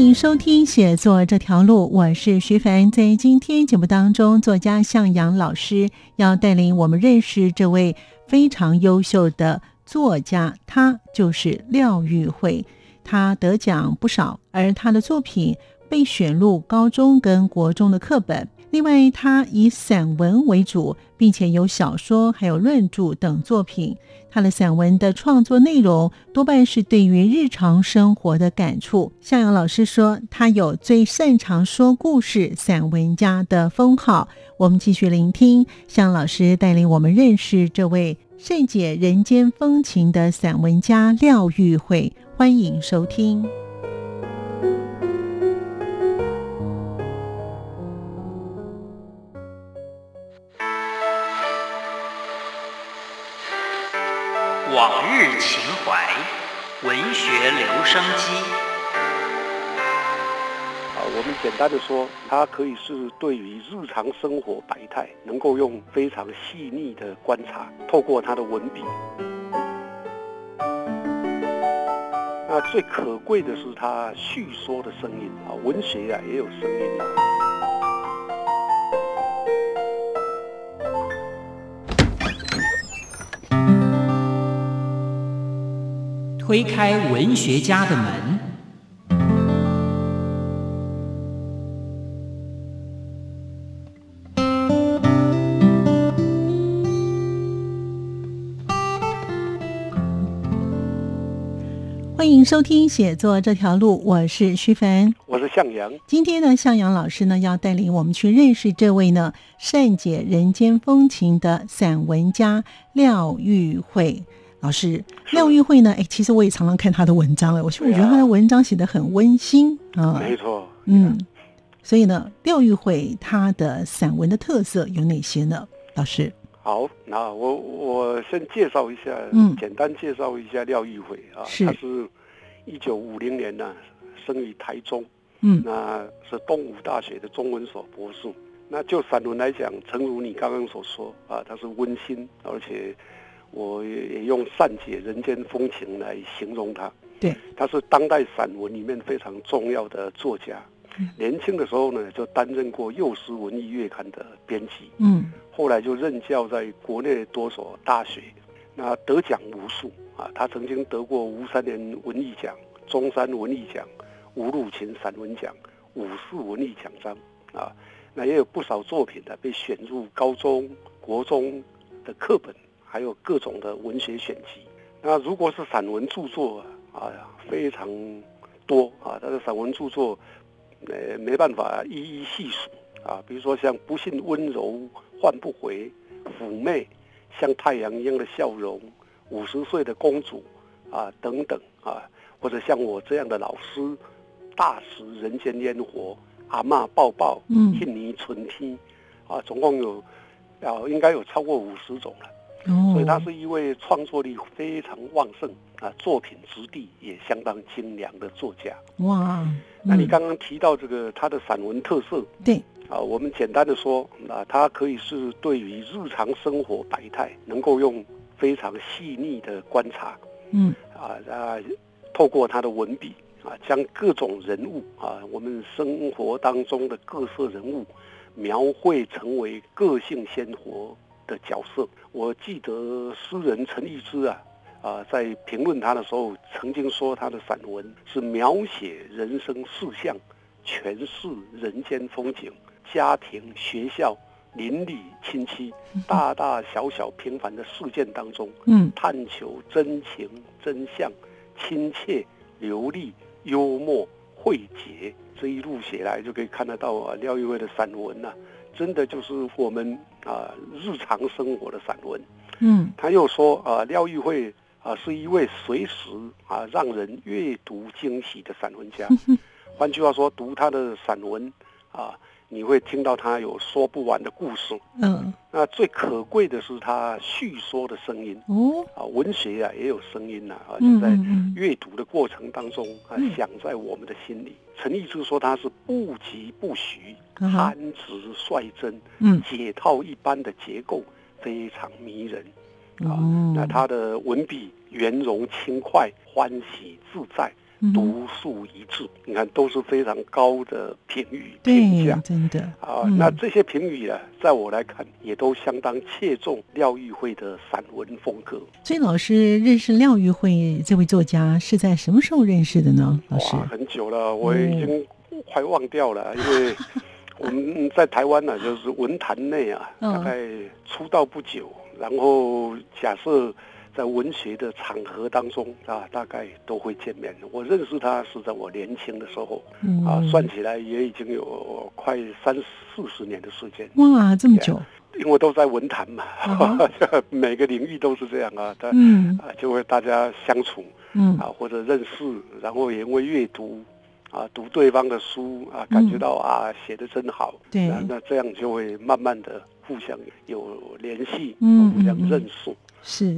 欢迎收听《写作这条路》，我是徐凡。在今天节目当中，作家向阳老师要带领我们认识这位非常优秀的作家，他就是廖玉慧。他得奖不少，而他的作品被选入高中跟国中的课本。另外，他以散文为主，并且有小说、还有论著等作品。他的散文的创作内容多半是对于日常生活的感触。向阳老师说，他有最擅长说故事散文家的封号。我们继续聆听向老师带领我们认识这位善解人间风情的散文家廖玉慧。欢迎收听。单的说，它可以是对于日常生活百态，能够用非常细腻的观察，透过他的文笔。那最可贵的是他叙说的声音啊，文学啊也有声音。推开文学家的门。欢迎收听写作这条路，我是徐凡，我是向阳。今天呢，向阳老师呢要带领我们去认识这位呢善解人间风情的散文家廖玉慧。老师廖玉慧呢？哎，其实我也常常看他的文章哎。我我觉得他的文章写的很温馨啊。没错，嗯，所以呢，廖玉慧他的散文的特色有哪些呢？老师，好，那我我先介绍一下，嗯，简单介绍一下廖玉慧啊。是，他是一九五零年呢生于台中，嗯，那是东吴大学的中文所博士。那就散文来讲，诚如你刚刚所说啊，他是温馨，而且。我也用善解人间风情来形容他。对，他是当代散文里面非常重要的作家。年轻的时候呢，就担任过《幼师文艺月刊》的编辑。嗯，后来就任教在国内多所大学，那得奖无数啊。他曾经得过吴三连文艺奖、中山文艺奖、吴鲁琴散文奖、五四文艺奖章啊。那也有不少作品呢被选入高中国中的课本。还有各种的文学选集，那如果是散文著作啊，呀，非常多啊，他的散文著作，呃，没办法一一细数啊。比如说像《不信温柔换不回》，妩媚像太阳一样的笑容，五十岁的公主啊，等等啊，或者像我这样的老师，大食人间烟火，阿妈抱抱，嗯，印尼春天，啊，总共有啊，应该有超过五十种了。所以他是一位创作力非常旺盛啊，作品质地也相当精良的作家。哇，那你刚刚提到这个他的散文特色，对啊，我们简单的说啊，他可以是对于日常生活百态，能够用非常细腻的观察，嗯啊啊，透过他的文笔啊，将各种人物啊，我们生活当中的各色人物，描绘成为个性鲜活。的角色，我记得诗人陈逸之啊，啊，在评论他的时候，曾经说他的散文是描写人生事项，诠释人间风景，家庭、学校、邻里、亲戚，大大小小平凡的事件当中，嗯，探求真情真相，亲切、流利、幽默、诙谐，这一路写来就可以看得到啊，廖玉辉的散文呐。真的就是我们啊日常生活的散文，嗯，他又说啊廖玉慧啊，是一位随时啊让人阅读惊喜的散文家。换句话说，读他的散文啊。你会听到他有说不完的故事，嗯，那最可贵的是他叙说的声音。哦，啊，文学啊也有声音呐，啊，就在阅读的过程当中啊，响在我们的心里。陈毅之说他是不疾不徐，含直率真，嗯，解套一般的结构非常迷人，啊，那他的文笔圆融轻快，欢喜自在。独树一帜，你看都是非常高的评语评价，真的啊。那这些评语啊，在我来看，也都相当切中廖玉慧的散文风格。所以老师认识廖玉慧这位作家是在什么时候认识的呢？老师很久了，我已经快忘掉了，因为我们 在台湾呢，就是文坛内啊，大概出道不久，然后假设。在文学的场合当中啊，大概都会见面。我认识他是在我年轻的时候，啊，算起来也已经有快三四十年的时间。哇，这么久！因为都在文坛嘛，每个领域都是这样啊。他啊，就会大家相处，嗯啊，或者认识，然后也会阅读啊，读对方的书啊，感觉到啊，写的真好。对，那这样就会慢慢的互相有联系，嗯，互相认识。是。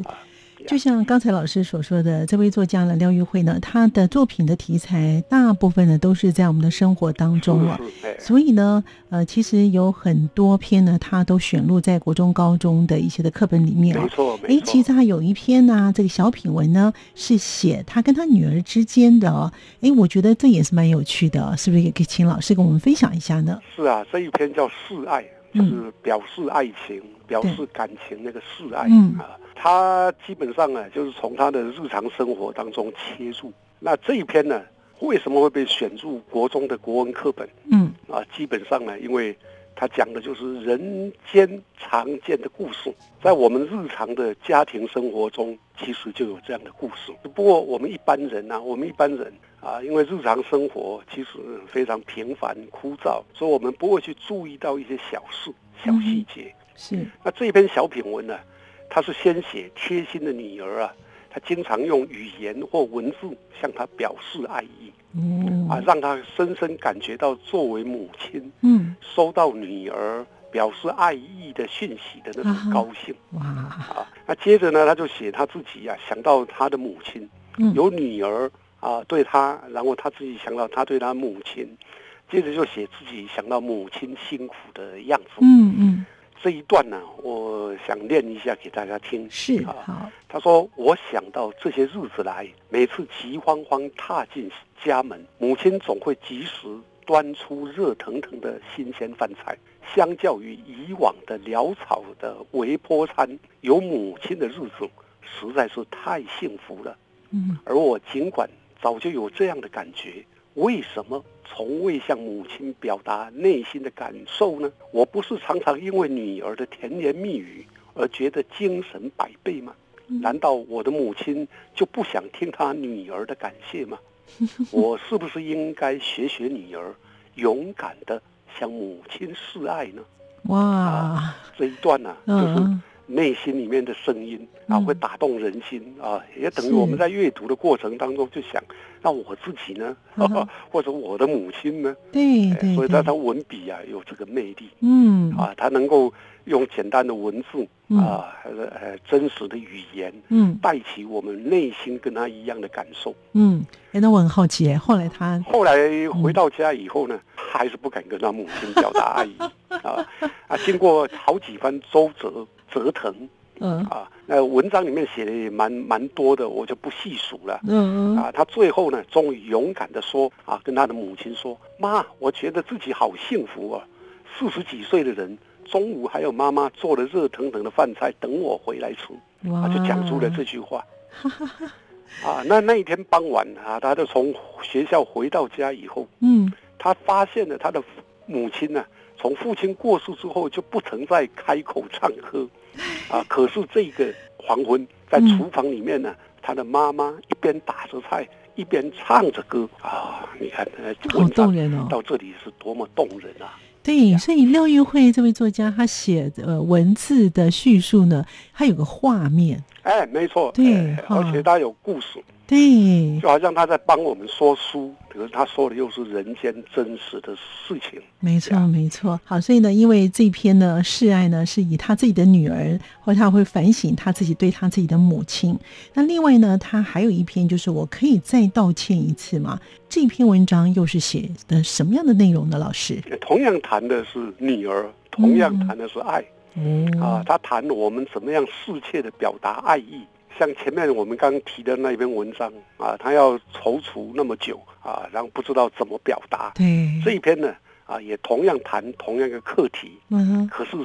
就像刚才老师所说的，这位作家呢，廖玉慧呢，他的作品的题材大部分呢都是在我们的生活当中了，所以呢，呃，其实有很多篇呢，他都选录在国中、高中的一些的课本里面啊。没错，哎，其实他有一篇呢，这个小品文呢，是写他跟他女儿之间的，哎，我觉得这也是蛮有趣的，是不是也可以请老师跟我们分享一下呢？是啊，这一篇叫示爱，就是表示爱情、表示感情那个示爱啊。他基本上啊，就是从他的日常生活当中切入。那这一篇呢，为什么会被选入国中的国文课本？嗯，啊，基本上呢，因为他讲的就是人间常见的故事，在我们日常的家庭生活中，其实就有这样的故事。不过我们一般人呢，我们一般人啊，因为日常生活其实非常平凡枯燥，所以我们不会去注意到一些小事、小细节。是。那这篇小品文呢？他是先写贴心的女儿啊，她经常用语言或文字向她表示爱意，嗯。啊，让他深深感觉到作为母亲，嗯，收到女儿表示爱意的讯息的那种高兴，哇。啊，那接着呢，他就写他自己呀，想到他的母亲，有女儿啊，对他，然后他自己想到他对他母亲，接着就写自己想到母亲辛苦的样子，嗯嗯。这一段呢，我想念一下给大家听。是啊，他说：“我想到这些日子来，每次急慌慌踏进家门，母亲总会及时端出热腾腾的新鲜饭菜。相较于以往的潦草的微波餐，有母亲的日子实在是太幸福了。嗯，而我尽管早就有这样的感觉。”为什么从未向母亲表达内心的感受呢？我不是常常因为女儿的甜言蜜语而觉得精神百倍吗？难道我的母亲就不想听她女儿的感谢吗？我是不是应该学学女儿，勇敢的向母亲示爱呢？哇，这一段呢，就是。内心里面的声音啊，会打动人心啊，也等于我们在阅读的过程当中就想，那我自己呢，或者我的母亲呢？对对。所以他他文笔啊有这个魅力，嗯啊，他能够用简单的文字啊，还是呃真实的语言，嗯，带起我们内心跟他一样的感受。嗯，哎，那我很好奇，后来他后来回到家以后呢，还是不敢跟他母亲表达爱意 啊啊，经过好几番周折。折腾，嗯啊，那文章里面写的也蛮蛮多的，我就不细数了。嗯嗯啊，他最后呢，终于勇敢的说啊，跟他的母亲说：“妈，我觉得自己好幸福啊！四十几岁的人，中午还有妈妈做的热腾腾的饭菜等我回来吃。”啊，就讲出了这句话。啊，那那一天傍晚啊，他就从学校回到家以后，嗯，他发现了他的母亲呢，从父亲过世之后就不曾再开口唱歌。啊！可是这个黄昏，在厨房里面呢，他的妈妈一边打着菜，一边唱着歌啊！你看，好动人哦！到这里是多么动人啊！对，所以廖玉慧这位作家，他写的文字的叙述呢，他有个画面。哎，没错，对，而且他有故事。对，就好像他在帮我们说书，可是他说的又是人间真实的事情。没错，没错。好，所以呢，因为这篇呢示爱呢是以他自己的女儿，或他会反省他自己对他自己的母亲。那另外呢，他还有一篇就是我可以再道歉一次吗？这篇文章又是写的什么样的内容呢？老师，同样谈的是女儿，同样谈的是爱。嗯啊，他谈我们怎么样适切的表达爱意。像前面我们刚提的那篇文章啊，他要踌躇那么久啊，然后不知道怎么表达。对这一篇呢啊，也同样谈同样一个课题。嗯可是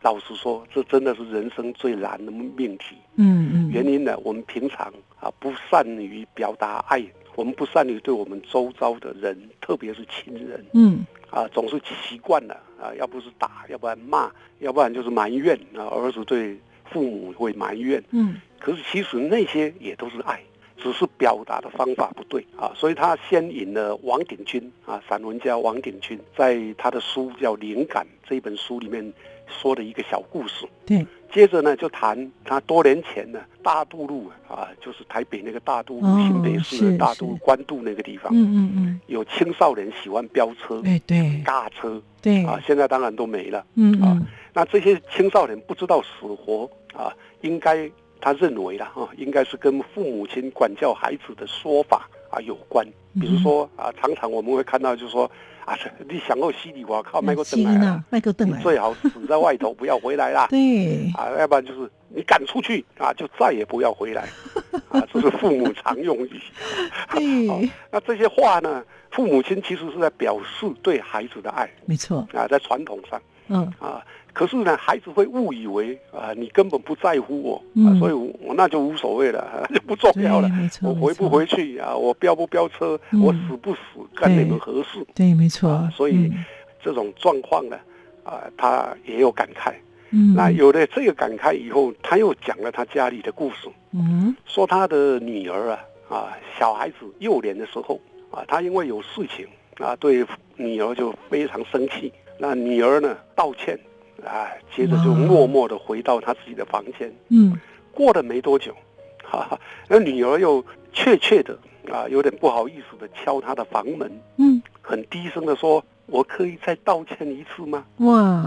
老实说，这真的是人生最难的命题。嗯嗯。原因呢，我们平常啊不善于表达爱，我们不善于对我们周遭的人，特别是亲人。嗯。啊，总是习惯了啊，要不是打，要不然骂，要不然就是埋怨啊。儿子对父母会埋怨。嗯。可是其实那些也都是爱，只是表达的方法不对啊。所以他先引了王鼎钧啊，散文家王鼎钧，在他的书叫《灵感》这本书里面说的一个小故事。对，接着呢就谈他多年前呢大渡路啊，就是台北那个大渡路新北市的大渡关渡那个地方，嗯嗯嗯，有青少年喜欢飙车，对对，尬车，对。啊，现在当然都没了，嗯啊，那这些青少年不知道死活啊，应该。他认为了，哈，应该是跟父母亲管教孩子的说法啊有关。比如说啊，常常我们会看到，就是说啊，你想要洗你，我靠，卖个灯来卖个灯来，最好死在外头，不要回来啦。对，啊，要不然就是你赶出去啊，就再也不要回来。啊，这是父母常用语。对，那这些话呢，父母亲其实是在表示对孩子的爱。没错。啊，在传统上，嗯啊。可是呢，孩子会误以为啊，你根本不在乎我，啊，所以我那就无所谓了，就不重要了。我回不回去啊？我飙不飙车？我死不死？跟你们何事？对，没错。啊所以这种状况呢，啊，他也有感慨。嗯，那有了这个感慨以后，他又讲了他家里的故事。嗯，说他的女儿啊，啊，小孩子幼年的时候啊，他因为有事情啊，对女儿就非常生气。那女儿呢，道歉。啊，接着就默默的回到他自己的房间。嗯，过了没多久，哈哈，那女儿又怯怯的啊，有点不好意思的敲他的房门。嗯，很低声的说：“我可以再道歉一次吗？”哇，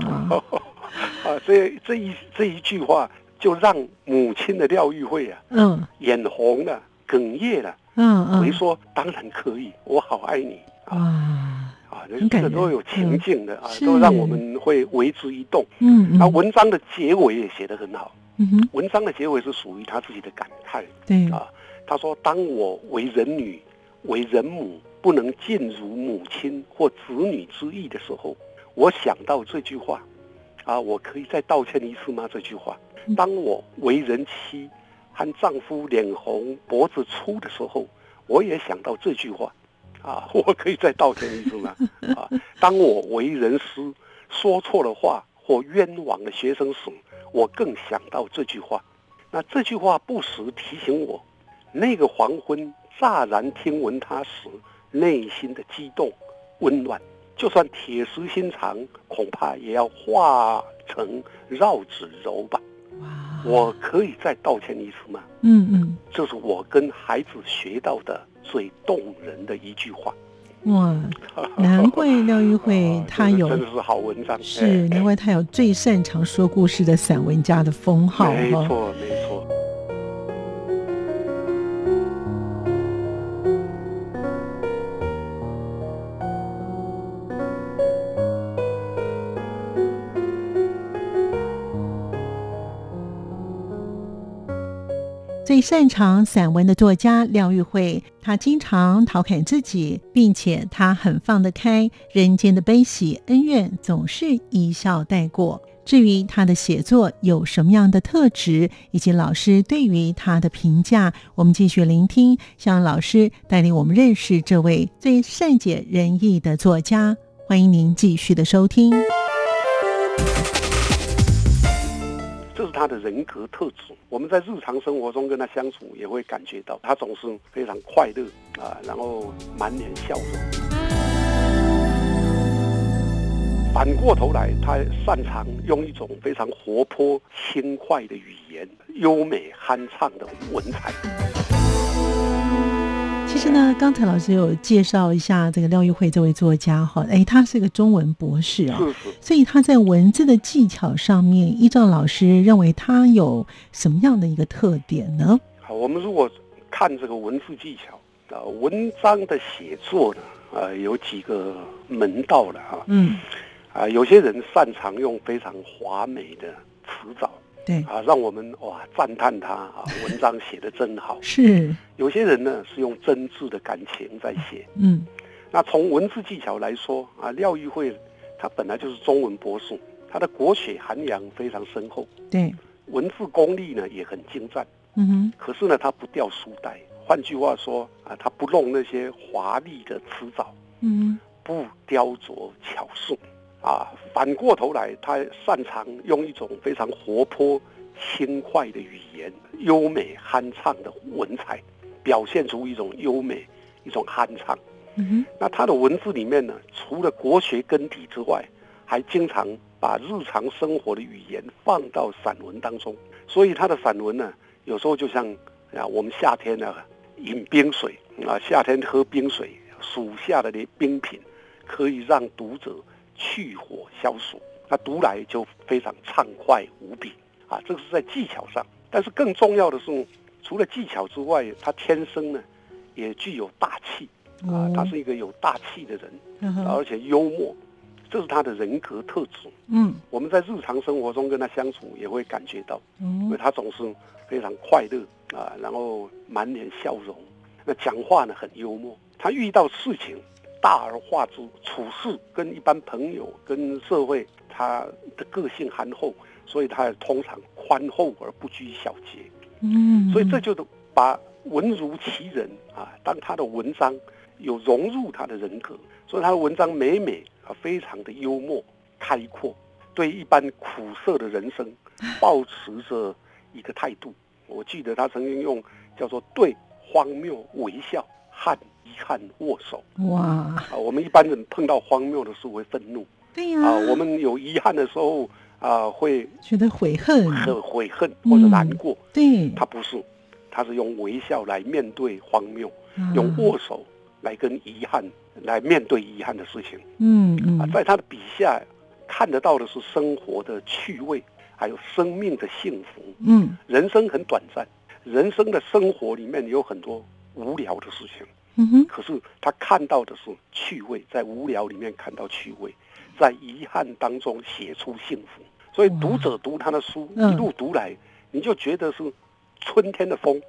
啊，这这一这一句话就让母亲的廖玉慧啊，嗯，眼红了，哽咽了。嗯嗯，回说：“当然可以，我好爱你。”啊。这个都有情境的啊，都让我们会为之一动。嗯，那文章的结尾也写得很好。嗯哼，文章的结尾是属于他自己的感叹。对啊，他说：“当我为人女、为人母，不能尽如母亲或子女之意的时候，我想到这句话，啊，我可以再道歉一次吗？这句话。当我为人妻，和丈夫脸红脖子粗的时候，我也想到这句话。”啊，我可以再道歉一次吗？啊，当我为人师说错了话或冤枉了学生时，我更想到这句话。那这句话不时提醒我，那个黄昏乍然听闻它时，内心的激动、温暖。就算铁石心肠，恐怕也要化成绕指柔吧。我可以再道歉一次吗？嗯嗯，这是我跟孩子学到的最动人的一句话。哇，难怪廖玉慧他有真的是好文章，是难怪他有最擅长说故事的散文家的封号。没错，没错。最擅长散文的作家廖玉慧，他经常调侃自己，并且他很放得开，人间的悲喜恩怨总是一笑带过。至于他的写作有什么样的特质，以及老师对于他的评价，我们继续聆听，向老师带领我们认识这位最善解人意的作家。欢迎您继续的收听。是他的人格特质。我们在日常生活中跟他相处，也会感觉到他总是非常快乐啊，然后满脸笑容。反过头来，他擅长用一种非常活泼轻快的语言，优美酣畅的文采。其实呢，刚才老师有介绍一下这个廖玉慧这位作家哈，哎，他是个中文博士啊，所以他在文字的技巧上面，依照老师认为他有什么样的一个特点呢？好，我们如果看这个文字技巧啊，文章的写作呢，呃，有几个门道了哈，嗯，啊，有些人擅长用非常华美的词藻。对啊，让我们哇赞叹他啊，文章写的真好。是有些人呢是用真挚的感情在写。嗯，那从文字技巧来说啊，廖玉慧他本来就是中文博士，他的国学涵养非常深厚。对，文字功力呢也很精湛。嗯哼。可是呢，他不掉书袋。换句话说啊，他不弄那些华丽的辞藻。嗯。不雕琢巧术。啊，反过头来，他擅长用一种非常活泼、轻快的语言，优美酣畅的文采，表现出一种优美、一种酣畅。嗯哼，那他的文字里面呢，除了国学根底之外，还经常把日常生活的语言放到散文当中。所以他的散文呢，有时候就像啊，我们夏天呢饮冰水啊，夏天喝冰水，属下的那冰品，可以让读者。去火消暑，那读来就非常畅快无比啊！这是在技巧上，但是更重要的是，除了技巧之外，他天生呢也具有大气啊，他是一个有大气的人，而且幽默，这是他的人格特质。嗯，我们在日常生活中跟他相处也会感觉到，因为他总是非常快乐啊，然后满脸笑容，那讲话呢很幽默，他遇到事情。大而化之，处事跟一般朋友、跟社会，他的个性憨厚，所以他通常宽厚而不拘小节。嗯，所以这就把文如其人啊，当他的文章有融入他的人格，所以他的文章每每啊非常的幽默开阔，对一般苦涩的人生，保持着一个态度。我记得他曾经用叫做对荒谬微笑和。遗憾握手哇！啊，我们一般人碰到荒谬的事会愤怒，对呀。啊，我们有遗憾的时候啊，会觉得悔恨，很悔恨或者难过。对，他不是，他是用微笑来面对荒谬，用握手来跟遗憾来面对遗憾的事情。嗯嗯。啊，在他的笔下看得到的是生活的趣味，还有生命的幸福。嗯，人生很短暂，人生的生活里面有很多无聊的事情。嗯哼，可是他看到的是趣味，在无聊里面看到趣味，在遗憾当中写出幸福。所以读者读他的书一路读来，你就觉得是春天的风，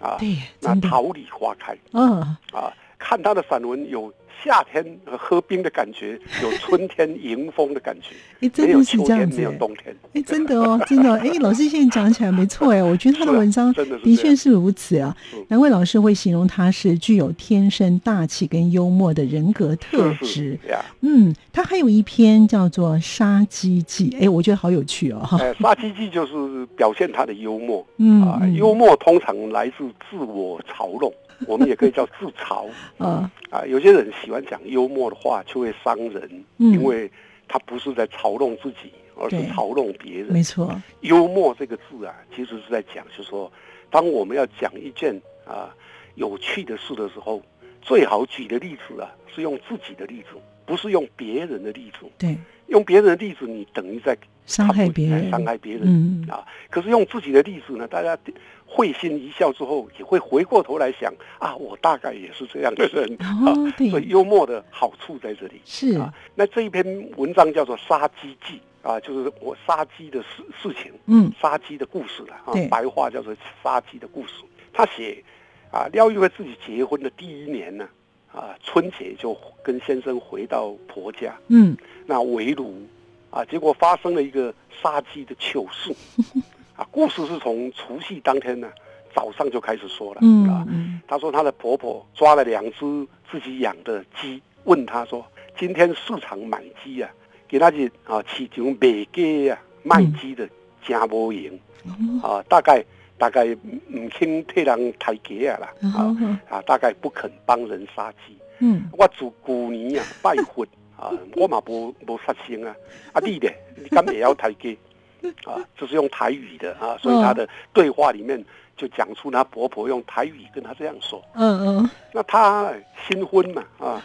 啊，那桃李花开，嗯，啊，看他的散文有。夏天喝冰的感觉，有春天迎风的感觉。哎，真的是这样子。没有冬天。哎，真的哦，真的。哎，老师现在讲起来没错哎，我觉得他的文章的确是如此啊。难怪老师会形容他是具有天生大气跟幽默的人格特质。嗯，他还有一篇叫做《杀鸡记》，哎，我觉得好有趣哦。哎，《杀鸡记》就是表现他的幽默。嗯啊，幽默通常来自自我嘲弄。我们也可以叫自嘲啊 啊！有些人喜欢讲幽默的话，就会伤人，因为他不是在嘲弄自己，而是嘲弄别人。没错，幽默这个字啊，其实是在讲，就是说，当我们要讲一件啊有趣的事的时候，最好举的例子啊是用自己的例子，不是用别人的例子。对，用别人的例子，你等于在伤害别人，伤害别人。嗯啊，可是用自己的例子呢，大家。会心一笑之后，也会回过头来想啊，我大概也是这样的人啊。所以幽默的好处在这里。是啊，那这一篇文章叫做《杀鸡记》啊，就是我杀鸡的事事情，嗯，杀鸡的故事了啊。白话叫做杀鸡的故事。他写啊，廖玉慧自己结婚的第一年呢，啊，春节就跟先生回到婆家，嗯，那围炉啊，结果发生了一个杀鸡的糗事。啊，故事是从除夕当天呢早上就开始说了。嗯啊，她说她的婆婆抓了两只自己养的鸡，问她说：“今天市场买鸡啊，给那些啊市场卖鸡啊卖鸡的家无赢啊，大概大概唔肯替人抬价啦啊啊，大概不肯帮人杀鸡。嗯，我做旧年啊拜佛啊，我嘛无无杀生啊，啊你咧，你敢也要台阶啊？就是用台语的啊，所以他的对话里面就讲出他婆婆用台语跟他这样说。嗯嗯。那他新婚嘛啊，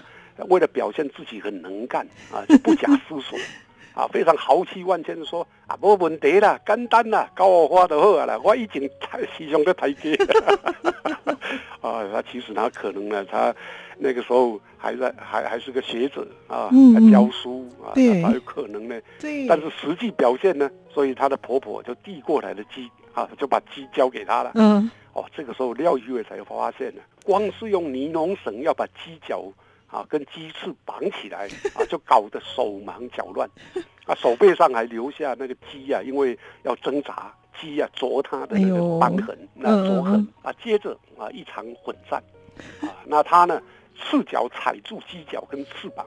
为了表现自己很能干啊，就不假思索。啊，非常豪气万千的说啊，没问题啦，简单啦，教我花就好啦，我已经时常在台阶。啊，他其实他可能呢，他那个时候还在还还是个学者啊，还教书啊，他有可能呢。对。但是实际表现呢，所以他的婆婆就递过来的鸡啊，就把鸡交给他了。嗯。哦，这个时候廖玉伟才发现呢，光是用尼龙绳要把鸡脚。啊，跟鸡翅绑起来啊，就搞得手忙脚乱，啊，手背上还留下那个鸡啊，因为要挣扎，鸡啊啄它的那个瘢痕，那啄痕啊，接着啊一场混战，啊，那他呢赤脚踩住鸡脚跟翅膀，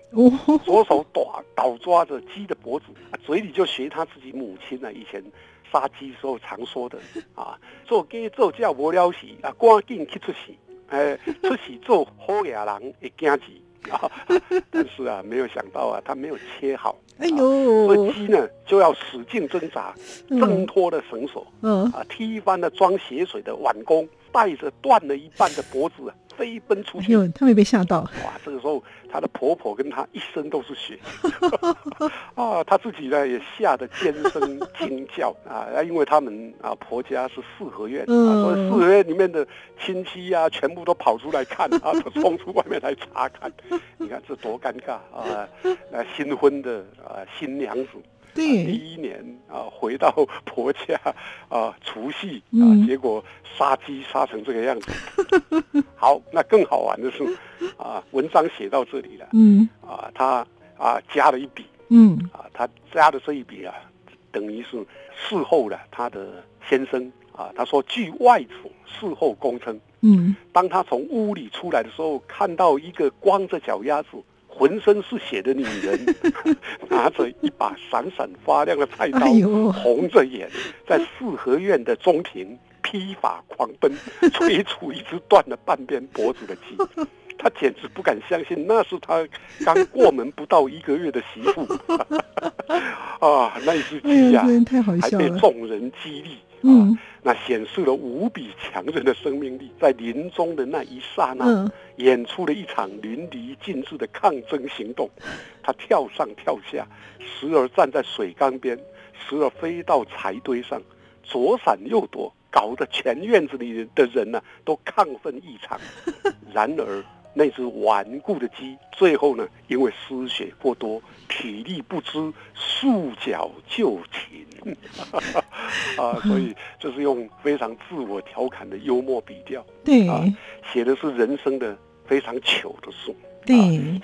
左手倒倒抓着鸡的脖子，嘴里就学他自己母亲呢以前杀鸡时候常说的啊，做鸡做叫无了事啊，赶紧去出事，哎，出事做好野人会惊鸡。啊，但是啊，没有想到啊，他没有切好，哎呦，所以鸡呢就要使劲挣扎，挣脱了绳索，嗯，啊，踢翻了装血水的碗弓，带着断了一半的脖子。飞奔出去，他没被吓到。哇，这个时候，她的婆婆跟她一身都是血，啊，她自己呢也吓得尖声惊叫啊，因为他们啊婆家是四合院，啊，所以四合院里面的亲戚呀，全部都跑出来看 啊，都冲出外面来查看，你看这多尴尬啊！那新婚的啊新娘子。第一年啊，回到婆家 啊，除夕啊，结果杀鸡杀成这个样子。好，那更好玩的是 啊，文章写到这里了。嗯，啊，他啊加了一笔。嗯，啊，他加的这一笔啊，等于是事后了他的先生啊，他说据外祖事后供称，嗯，当他从屋里出来的时候，看到一个光着脚丫子。浑身是血的女人，拿着一把闪闪发亮的菜刀，红着眼，在四合院的中庭披发狂奔，催促一只断了半边脖子的鸡。他简直不敢相信，那是他刚过门不到一个月的媳妇。啊，那一只鸡呀，还被众人激励。嗯，那显示了无比强韧的生命力，在临终的那一刹那，演出了一场淋漓尽致的抗争行动。他跳上跳下，时而站在水缸边，时而飞到柴堆上，左闪右躲，搞得全院子里的人呢都亢奋异常。然而。那只顽固的鸡，最后呢，因为失血过多，体力不支，束脚就擒。啊，所以这是用非常自我调侃的幽默笔调，对，写的是人生的非常糗的事。对，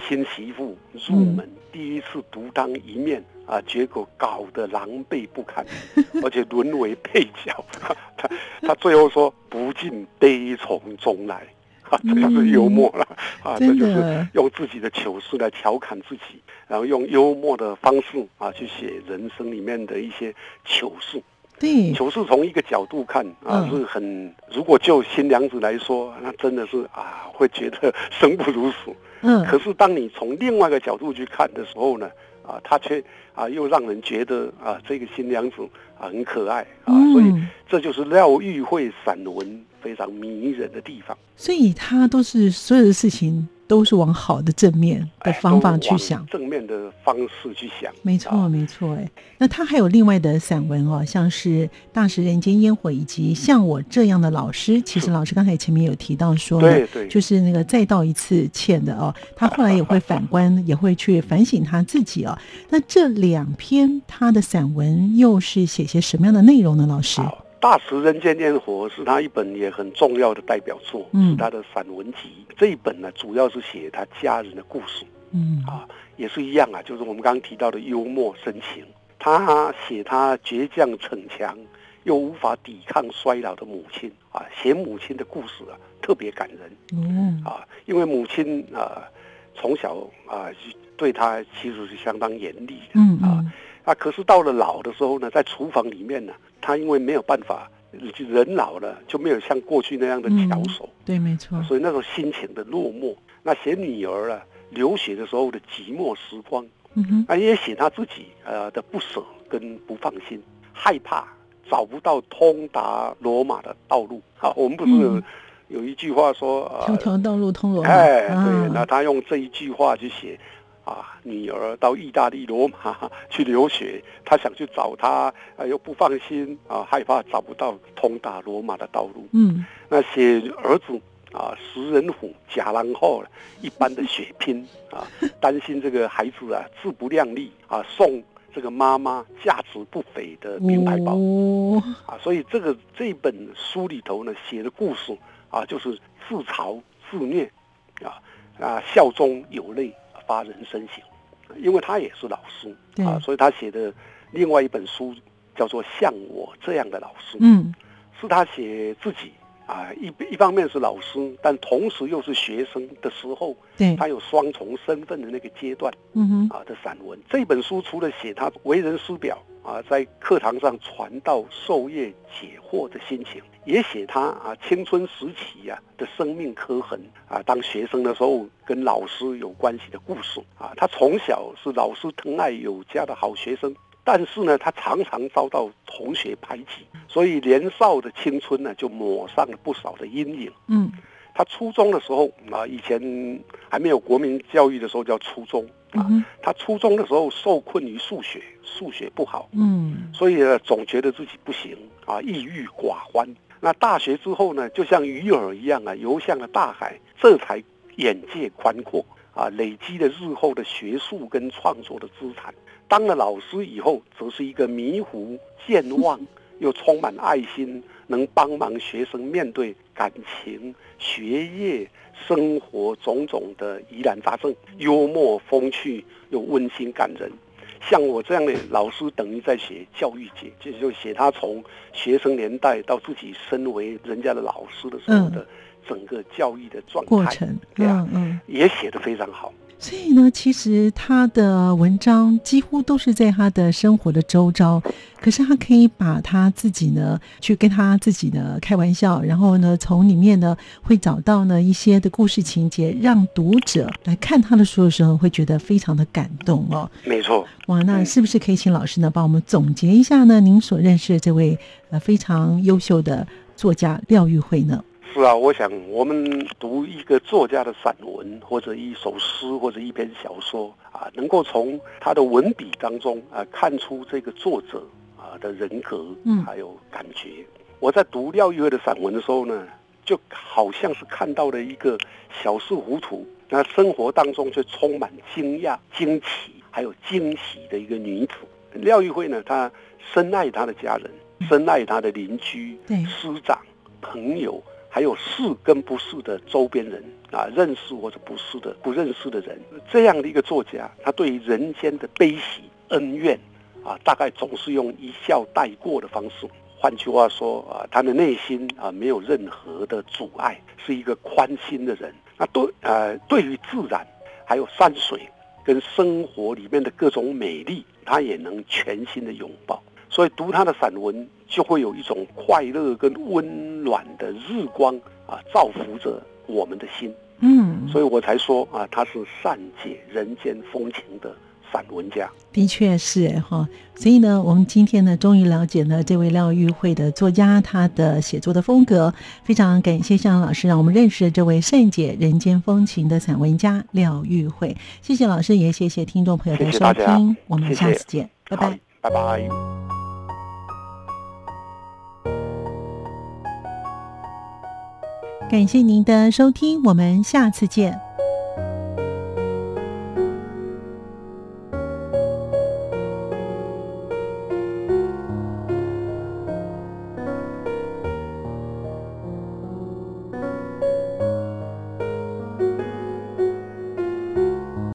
新媳妇入门第一次独当一面啊，结果搞得狼狈不堪，而且沦为配角。他他最后说：“不禁悲从中来。”啊，这就是幽默了啊！这就是用自己的糗事来调侃自己，然后用幽默的方式啊去写人生里面的一些糗事。对，球是从一个角度看啊是很，如果就新娘子来说，那真的是啊会觉得生不如死。嗯。可是当你从另外一个角度去看的时候呢，啊，他却啊又让人觉得啊这个新娘子啊很可爱啊，所以这就是廖玉慧散文。非常迷人的地方，所以他都是所有的事情都是往好的正面的方法去想，正面的方式去想，没错没错。哎，那他还有另外的散文哦，像是《大食人间烟火》以及《像我这样的老师》。其实老师刚才前面有提到说，对对，就是那个再道一次歉的哦，他后来也会反观，也会去反省他自己哦。那这两篇他的散文又是写些什么样的内容呢？老师？大石人间烟火是他一本也很重要的代表作，是他的散文集。这一本呢，主要是写他家人的故事。嗯啊，也是一样啊，就是我们刚刚提到的幽默深情。他写他倔强逞强又无法抵抗衰老的母亲啊，写母亲的故事啊，特别感人。嗯啊，因为母亲啊，从小啊对他其实是相当严厉的。嗯啊。啊，可是到了老的时候呢，在厨房里面呢，他因为没有办法，人老了就没有像过去那样的巧手，对，没错。所以那种心情的落寞。那写女儿啊，流血的时候的寂寞时光，嗯哼，啊，也写他自己呃的不舍跟不放心，害怕找不到通达罗马的道路。好，我们不是有一句话说，条条道路通罗马。哎，对，那他用这一句话去写。啊，女儿到意大利罗马去留学，他想去找她，啊，又不放心啊，害怕找不到通达罗马的道路。嗯，那写儿子啊，食人虎假狼后一般的血拼啊，担心这个孩子啊自不量力啊，送这个妈妈价值不菲的名牌包啊，所以这个这本书里头呢写的故事啊，就是自嘲自虐啊啊，笑中有泪。发人深省，因为他也是老师啊，所以他写的另外一本书叫做《像我这样的老师》，嗯，是他写自己啊，一一方面是老师，但同时又是学生的时候，对，他有双重身份的那个阶段，嗯哼，啊的散文。这本书除了写他为人师表啊，在课堂上传道授业解惑的心情。也写他啊青春时期呀的生命刻痕啊，当学生的时候跟老师有关系的故事啊。他从小是老师疼爱有加的好学生，但是呢，他常常遭到同学排挤，所以年少的青春呢就抹上了不少的阴影。嗯，他初中的时候啊，以前还没有国民教育的时候叫初中啊。他初中的时候受困于数学，数学不好，嗯，所以呢总觉得自己不行啊，抑郁寡欢。那大学之后呢，就像鱼饵一样啊，游向了大海，这才眼界宽阔啊，累积了日后的学术跟创作的资产。当了老师以后，则是一个迷糊、健忘 又充满爱心，能帮忙学生面对感情、学业、生活种种的疑难杂症，幽默风趣又温馨感人。像我这样的老师，等于在写教育界，就就写他从学生年代到自己身为人家的老师的时候的整个教育的状态过程，嗯嗯，也写得非常好。所以呢，其实他的文章几乎都是在他的生活的周遭，可是他可以把他自己呢，去跟他自己呢开玩笑，然后呢，从里面呢会找到呢一些的故事情节，让读者来看他的书的时候会觉得非常的感动哦。没错，哇，那是不是可以请老师呢帮我们总结一下呢？您所认识的这位呃非常优秀的作家廖玉慧呢？是啊，我想我们读一个作家的散文，或者一首诗，或者一篇小说啊，能够从他的文笔当中啊，看出这个作者啊的人格，嗯，还有感觉。我在读廖玉慧的散文的时候呢，就好像是看到了一个小事糊涂，那生活当中却充满惊讶、惊奇，还有惊喜的一个女子。廖玉慧呢，她深爱她的家人，深爱她的邻居、师长、朋友。还有是跟不是的周边人啊，认识或者不是的不认识的人，这样的一个作家，他对于人间的悲喜恩怨啊，大概总是用一笑带过的方式。换句话说啊，他的内心啊没有任何的阻碍，是一个宽心的人。那对呃，对于自然，还有山水跟生活里面的各种美丽，他也能全心的拥抱。所以读他的散文，就会有一种快乐跟温暖的日光啊，照拂着我们的心。嗯，所以我才说啊，他是善解人间风情的散文家。的确是哈，所以呢，我们今天呢，终于了解了这位廖玉慧的作家，他的写作的风格。非常感谢向老师，让我们认识这位善解人间风情的散文家廖玉慧。谢谢老师，也谢谢听众朋友的收听。我们下次见，拜拜，拜拜。感谢您的收听，我们下次见。